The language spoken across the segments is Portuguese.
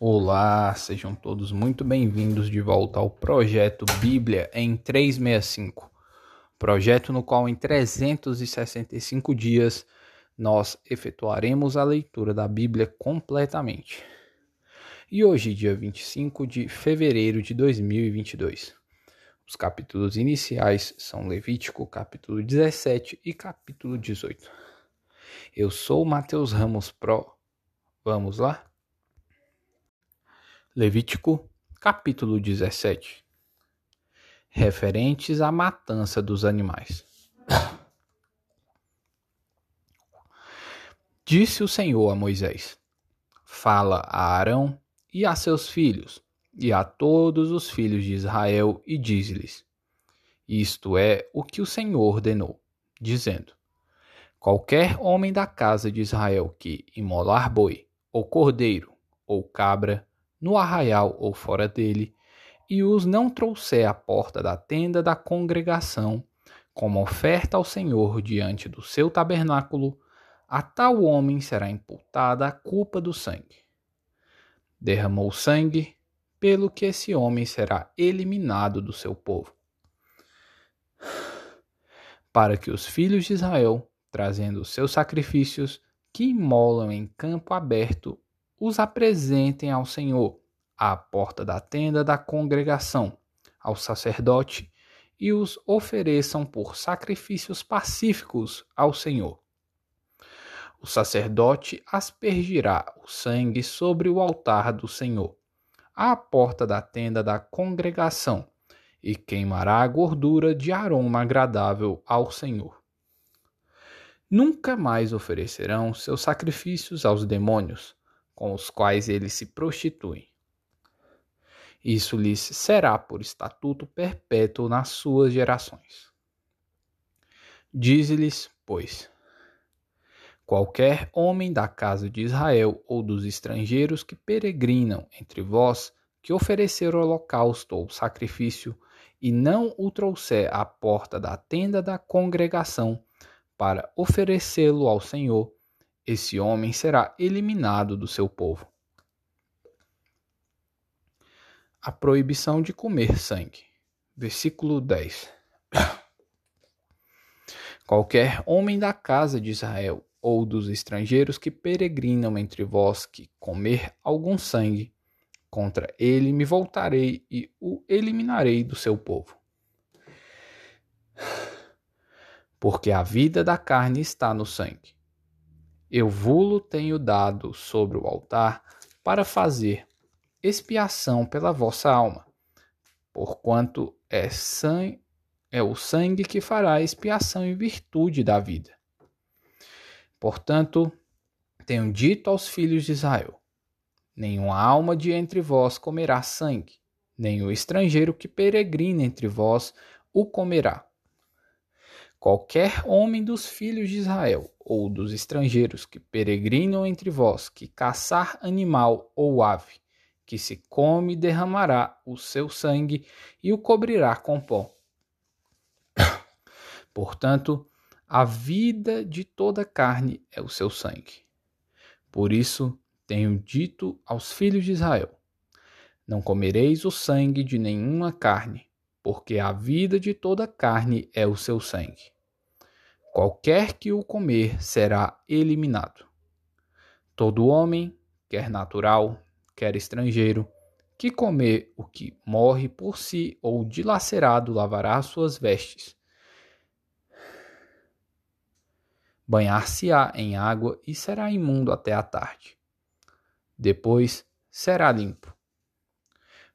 Olá, sejam todos muito bem-vindos de volta ao projeto Bíblia em 365. Projeto no qual em 365 dias nós efetuaremos a leitura da Bíblia completamente. E hoje, dia 25 de fevereiro de 2022. Os capítulos iniciais são Levítico, capítulo 17 e capítulo 18. Eu sou Mateus Ramos Pro. Vamos lá? Levítico, capítulo 17 Referentes à matança dos animais. Disse o Senhor a Moisés: Fala a Arão e a seus filhos, e a todos os filhos de Israel, e diz-lhes: Isto é o que o Senhor ordenou, dizendo: Qualquer homem da casa de Israel que imolar boi, ou cordeiro, ou cabra, no arraial ou fora dele, e os não trouxer à porta da tenda da congregação, como oferta ao Senhor diante do seu tabernáculo, a tal homem será imputada a culpa do sangue. Derramou sangue, pelo que esse homem será eliminado do seu povo. Para que os filhos de Israel, trazendo os seus sacrifícios, que imolam em campo aberto os apresentem ao Senhor, à porta da tenda da congregação, ao sacerdote, e os ofereçam por sacrifícios pacíficos ao Senhor. O sacerdote aspergirá o sangue sobre o altar do Senhor, à porta da tenda da congregação, e queimará a gordura de aroma agradável ao Senhor. Nunca mais oferecerão seus sacrifícios aos demônios, com os quais eles se prostituem. Isso lhes será por estatuto perpétuo nas suas gerações. Dize-lhes, pois, qualquer homem da casa de Israel ou dos estrangeiros que peregrinam entre vós, que oferecer holocausto ou sacrifício, e não o trouxer à porta da tenda da congregação, para oferecê-lo ao Senhor, esse homem será eliminado do seu povo. A proibição de comer sangue. Versículo 10. Qualquer homem da casa de Israel ou dos estrangeiros que peregrinam entre vós que comer algum sangue, contra ele me voltarei e o eliminarei do seu povo. Porque a vida da carne está no sangue eu vulo tenho dado sobre o altar para fazer expiação pela vossa alma, porquanto é, é o sangue que fará expiação em virtude da vida. Portanto, tenho dito aos filhos de Israel: nenhuma alma de entre vós comerá sangue, nem o estrangeiro que peregrina entre vós o comerá. Qualquer homem dos filhos de Israel ou dos estrangeiros que peregrinam entre vós, que caçar animal ou ave, que se come, derramará o seu sangue e o cobrirá com pó. Portanto, a vida de toda carne é o seu sangue. Por isso tenho dito aos filhos de Israel: Não comereis o sangue de nenhuma carne, porque a vida de toda carne é o seu sangue. Qualquer que o comer será eliminado. Todo homem, quer natural, quer estrangeiro, que comer o que morre por si ou dilacerado lavará suas vestes. Banhar-se-á em água e será imundo até a tarde. Depois será limpo.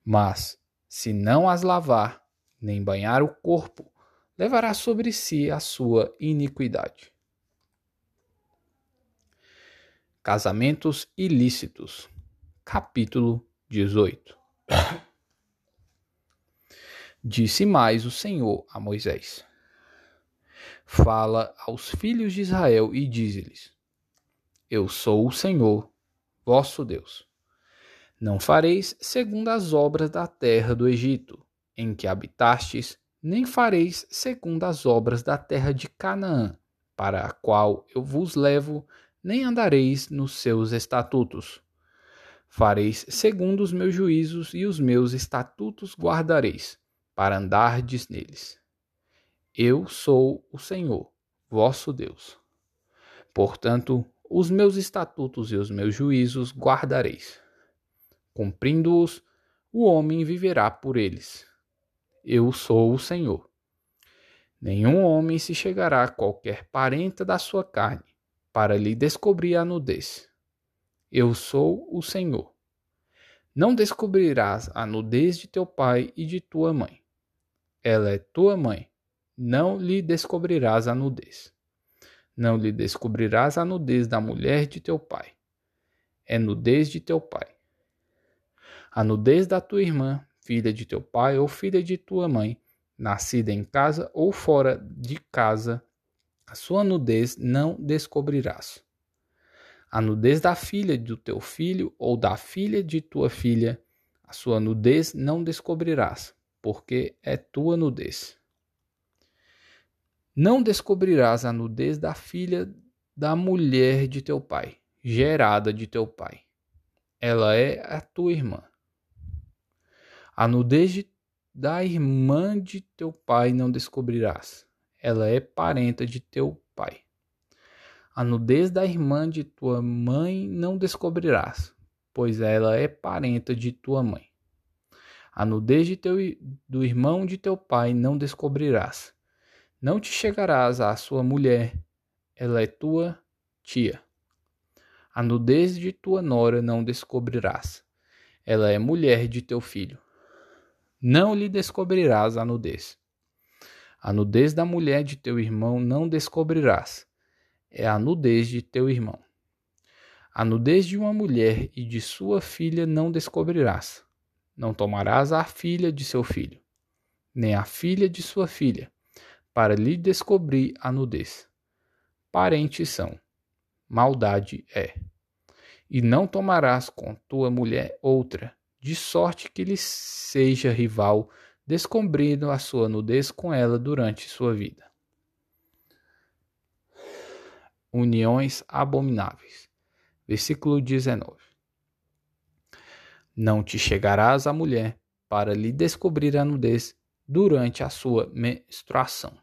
Mas, se não as lavar, nem banhar o corpo, levará sobre si a sua iniquidade. Casamentos ilícitos, capítulo 18. Disse mais o Senhor a Moisés: Fala aos filhos de Israel e dize-lhes: Eu sou o Senhor, vosso Deus. Não fareis segundo as obras da terra do Egito, em que habitastes, nem fareis segundo as obras da terra de Canaã, para a qual eu vos levo, nem andareis nos seus estatutos. Fareis segundo os meus juízos e os meus estatutos guardareis, para andardes neles. Eu sou o Senhor, vosso Deus. Portanto, os meus estatutos e os meus juízos guardareis. Cumprindo-os, o homem viverá por eles. Eu sou o Senhor. Nenhum homem se chegará a qualquer parenta da sua carne, para lhe descobrir a nudez. Eu sou o Senhor. Não descobrirás a nudez de teu pai e de tua mãe. Ela é tua mãe. Não lhe descobrirás a nudez. Não lhe descobrirás a nudez da mulher de teu pai. É nudez de teu pai. A nudez da tua irmã, filha de teu pai ou filha de tua mãe, nascida em casa ou fora de casa, a sua nudez não descobrirás. A nudez da filha do teu filho ou da filha de tua filha, a sua nudez não descobrirás, porque é tua nudez. Não descobrirás a nudez da filha da mulher de teu pai, gerada de teu pai. Ela é a tua irmã. A nudez de da irmã de teu pai não descobrirás. Ela é parenta de teu pai. A nudez da irmã de tua mãe não descobrirás, pois ela é parenta de tua mãe. A nudez de teu, do irmão de teu pai não descobrirás. Não te chegarás à sua mulher, ela é tua tia. A nudez de tua nora não descobrirás, ela é mulher de teu filho não lhe descobrirás a nudez. A nudez da mulher de teu irmão não descobrirás, é a nudez de teu irmão. A nudez de uma mulher e de sua filha não descobrirás. Não tomarás a filha de seu filho, nem a filha de sua filha, para lhe descobrir a nudez. Parentes são, maldade é. E não tomarás com tua mulher outra, de sorte que lhe seja rival, descobrindo a sua nudez com ela durante sua vida. Uniões abomináveis. Versículo 19. Não te chegarás à mulher para lhe descobrir a nudez durante a sua menstruação.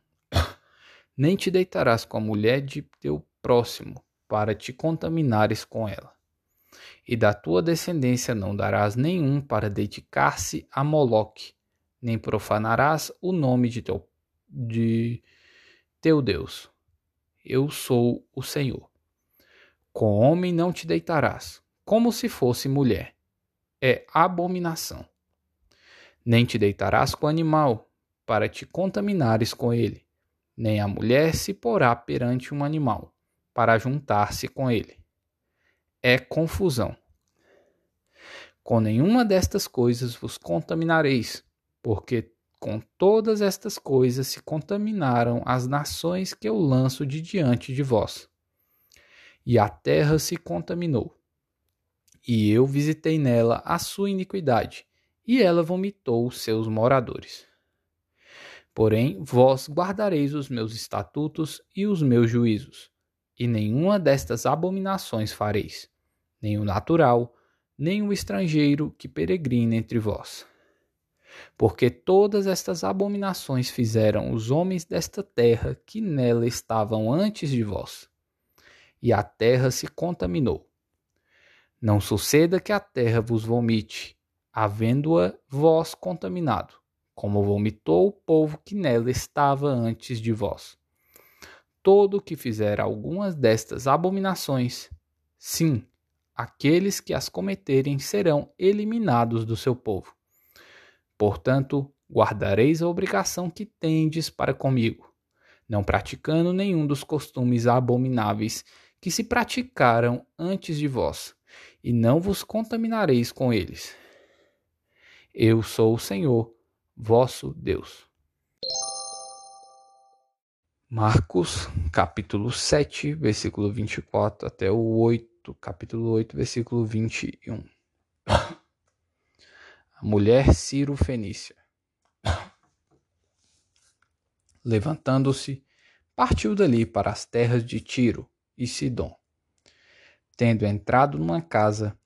Nem te deitarás com a mulher de teu próximo para te contaminares com ela e da tua descendência não darás nenhum para dedicar-se a Moloque, nem profanarás o nome de teu, de teu Deus. Eu sou o Senhor. Com homem não te deitarás, como se fosse mulher. É abominação. Nem te deitarás com animal, para te contaminares com ele. Nem a mulher se porá perante um animal, para juntar-se com ele é confusão. Com nenhuma destas coisas vos contaminareis, porque com todas estas coisas se contaminaram as nações que eu lanço de diante de vós. E a terra se contaminou. E eu visitei nela a sua iniquidade, e ela vomitou os seus moradores. Porém, vós guardareis os meus estatutos e os meus juízos, e nenhuma destas abominações fareis, nem o natural, nem o estrangeiro que peregrina entre vós. Porque todas estas abominações fizeram os homens desta terra que nela estavam antes de vós, e a terra se contaminou. Não suceda que a terra vos vomite, havendo-a vós contaminado, como vomitou o povo que nela estava antes de vós todo que fizer algumas destas abominações, sim, aqueles que as cometerem serão eliminados do seu povo. Portanto, guardareis a obrigação que tendes para comigo, não praticando nenhum dos costumes abomináveis que se praticaram antes de vós, e não vos contaminareis com eles. Eu sou o Senhor, vosso Deus. Marcos, capítulo 7, versículo 24 até o 8, capítulo 8, versículo 21. A mulher Ciro Fenícia. Levantando-se, partiu dali para as terras de Tiro e Sidom. Tendo entrado numa casa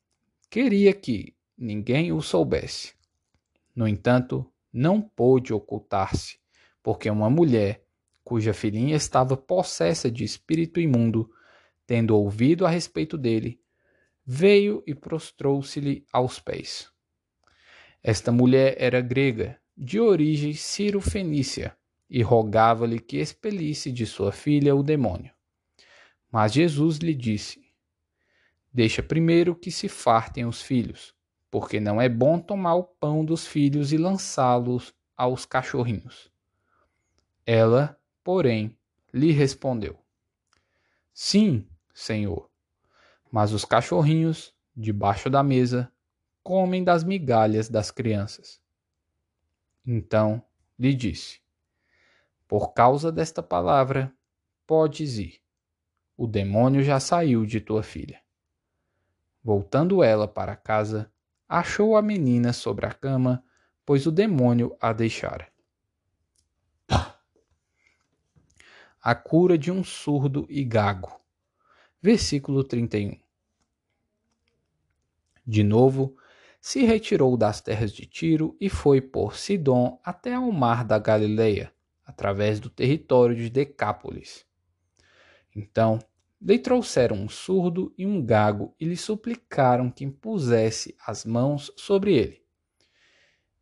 queria que ninguém o soubesse. No entanto, não pôde ocultar-se, porque uma mulher, cuja filhinha estava possessa de espírito imundo, tendo ouvido a respeito dele, veio e prostrou-se-lhe aos pés. Esta mulher era grega, de origem ciro-fenícia, e rogava-lhe que expelisse de sua filha o demônio. Mas Jesus lhe disse: Deixa primeiro que se fartem os filhos, porque não é bom tomar o pão dos filhos e lançá-los aos cachorrinhos. Ela, porém, lhe respondeu: Sim, Senhor, mas os cachorrinhos, debaixo da mesa, comem das migalhas das crianças. Então lhe disse: Por causa desta palavra, podes ir. O demônio já saiu de tua filha. Voltando ela para casa, achou a menina sobre a cama, pois o demônio a deixara. A cura de um surdo e gago. Versículo 31. De novo, se retirou das terras de Tiro e foi por Sidom até ao mar da Galileia, através do território de Decápolis. Então lhe trouxeram um surdo e um gago e lhe suplicaram que impusesse as mãos sobre ele.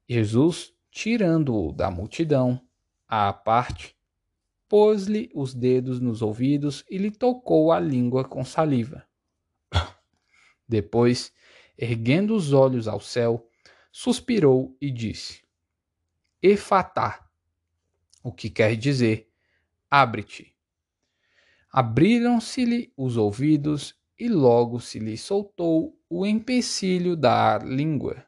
Jesus, tirando-o da multidão, à parte, pôs-lhe os dedos nos ouvidos e lhe tocou a língua com saliva. Depois erguendo os olhos ao céu, suspirou e disse: Efatá, o que quer dizer: abre-te. Abriram-se-lhe os ouvidos e logo se lhe soltou o empecilho da língua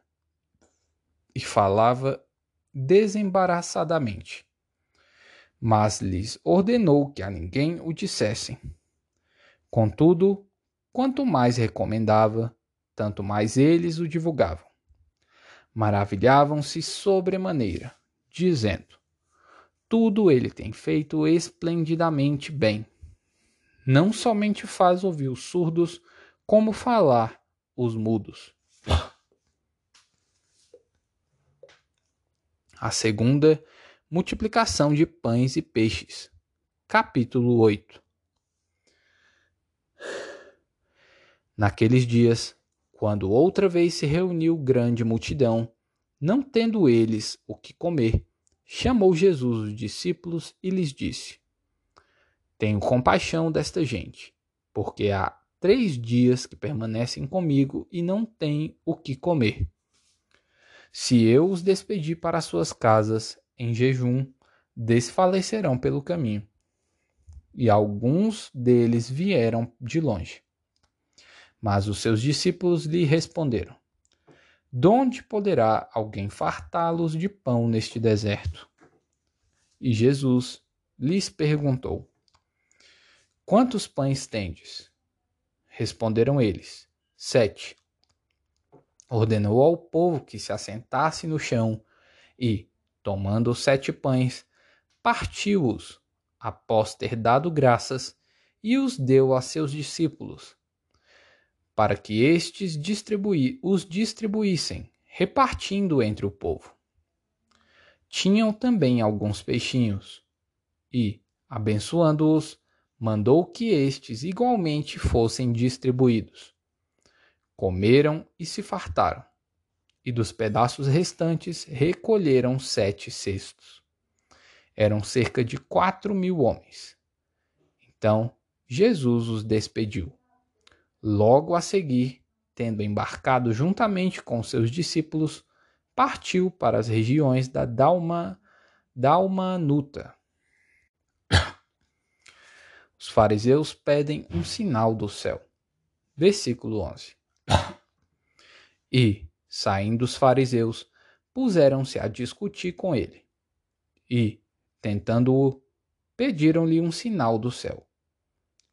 e falava desembaraçadamente. Mas lhes ordenou que a ninguém o dissessem. Contudo, quanto mais recomendava, tanto mais eles o divulgavam. Maravilhavam-se sobremaneira, dizendo: Tudo ele tem feito esplendidamente bem. Não somente faz ouvir os surdos, como falar os mudos. A segunda, multiplicação de pães e peixes. Capítulo 8 Naqueles dias, quando outra vez se reuniu grande multidão, não tendo eles o que comer, chamou Jesus os discípulos e lhes disse: Tenho compaixão desta gente, porque há três dias que permanecem comigo e não têm o que comer. Se eu os despedir para suas casas em jejum, desfalecerão pelo caminho. E alguns deles vieram de longe. Mas os seus discípulos lhe responderam: Donde poderá alguém fartá-los de pão neste deserto? E Jesus lhes perguntou: Quantos pães tendes? Responderam eles: Sete. Ordenou ao povo que se assentasse no chão e, tomando os sete pães, partiu-os, após ter dado graças, e os deu a seus discípulos para que estes os distribuíssem, repartindo entre o povo. Tinham também alguns peixinhos, e, abençoando-os, mandou que estes igualmente fossem distribuídos. Comeram e se fartaram, e dos pedaços restantes recolheram sete cestos. Eram cerca de quatro mil homens. Então Jesus os despediu Logo a seguir, tendo embarcado juntamente com seus discípulos, partiu para as regiões da Dalma, Dalmanuta. Os fariseus pedem um sinal do céu. Versículo 11. E, saindo os fariseus, puseram-se a discutir com ele. E, tentando-o, pediram-lhe um sinal do céu.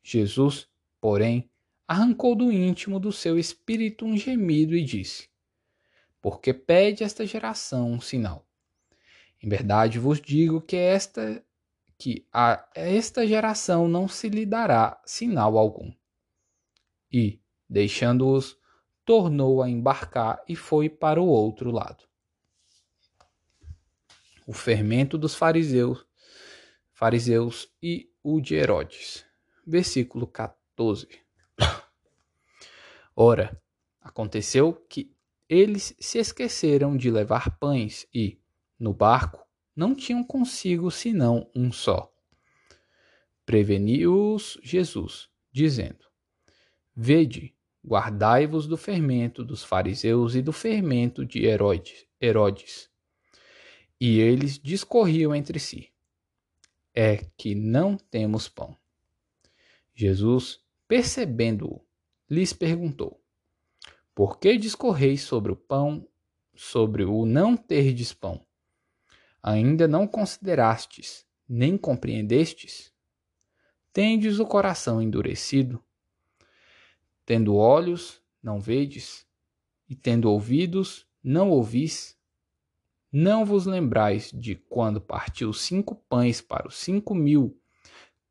Jesus, porém, arrancou do íntimo do seu espírito um gemido e disse: Porque pede esta geração um sinal? Em verdade vos digo que esta que a esta geração não se lhe dará sinal algum. E, deixando-os, tornou a embarcar e foi para o outro lado. O fermento dos fariseus, fariseus e o de Herodes. Versículo 14. Ora, aconteceu que eles se esqueceram de levar pães e, no barco, não tinham consigo senão um só. Preveniu-os Jesus, dizendo: Vede, guardai-vos do fermento dos fariseus e do fermento de Herodes. Herodes. E eles discorriam entre si: É que não temos pão. Jesus, percebendo-o, lhes perguntou: Por que discorreis sobre o pão, sobre o não terdes pão? Ainda não considerastes, nem compreendestes? Tendes o coração endurecido? Tendo olhos, não vedes, e tendo ouvidos, não ouvis? Não vos lembrais de quando partiu cinco pães para os cinco mil,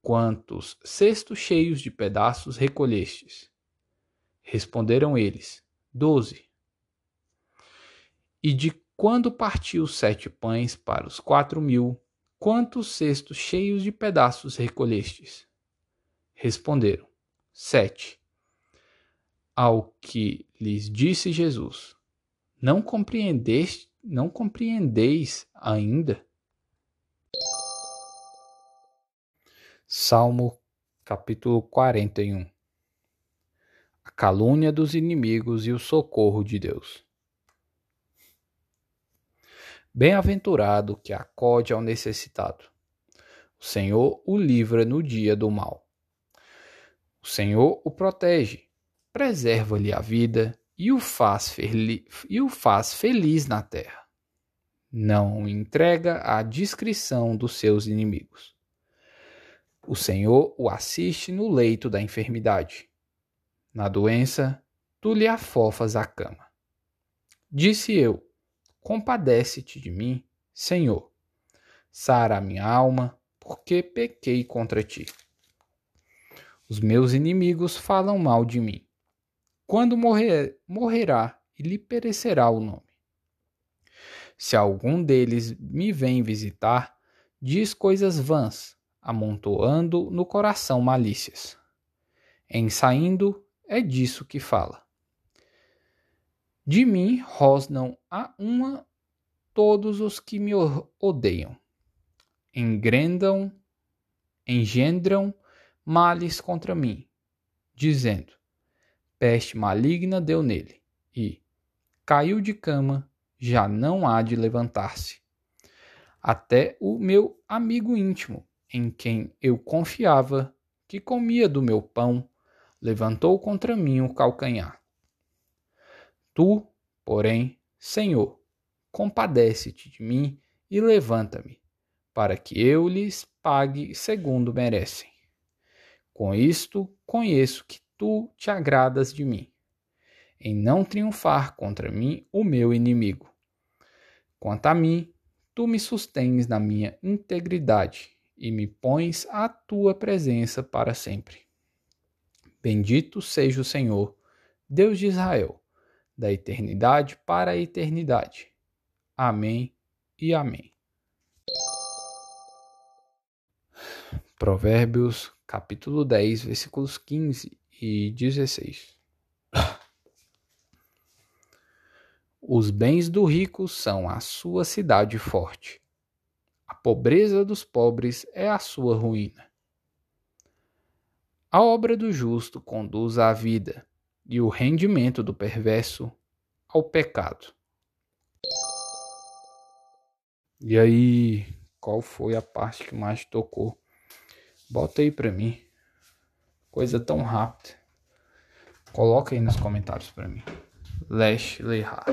quantos cestos cheios de pedaços recolhestes? Responderam eles: Doze. E de quando partiu sete pães para os quatro mil, quantos cestos cheios de pedaços recolhestes? Responderam: Sete. Ao que lhes disse Jesus: Não compreendeste, não compreendeis ainda? Salmo capítulo 41 A calúnia dos inimigos e o socorro de Deus. Bem-aventurado que acode ao necessitado. O Senhor o livra no dia do mal. O Senhor o protege preserva-lhe a vida e o, faz e o faz feliz na terra. Não o entrega à discrição dos seus inimigos. O Senhor o assiste no leito da enfermidade. Na doença, tu lhe afofas a cama. Disse eu: Compadece-te de mim, Senhor. Sara a minha alma, porque pequei contra ti. Os meus inimigos falam mal de mim quando morrer, morrerá e lhe perecerá o nome. Se algum deles me vem visitar, diz coisas vãs, amontoando no coração malícias. Em saindo, é disso que fala. De mim rosnam a uma todos os que me odeiam. Engrendam, engendram males contra mim, dizendo: peste maligna deu nele, e caiu de cama, já não há de levantar-se. Até o meu amigo íntimo, em quem eu confiava, que comia do meu pão, levantou contra mim o calcanhar. Tu, porém, Senhor, compadece-te de mim e levanta-me, para que eu lhes pague segundo merecem. Com isto conheço que tu te agradas de mim, em não triunfar contra mim o meu inimigo. Quanto a mim, tu me sustens na minha integridade e me pões à tua presença para sempre. Bendito seja o Senhor, Deus de Israel, da eternidade para a eternidade. Amém e amém. Provérbios, capítulo 10, versículos 15 e 16. Os bens do rico são a sua cidade forte. A pobreza dos pobres é a sua ruína. A obra do justo conduz à vida, e o rendimento do perverso ao pecado. E aí, qual foi a parte que mais tocou? Bota aí pra mim coisa tão rápida? Coloca aí nos comentários para mim. Lash Leihar.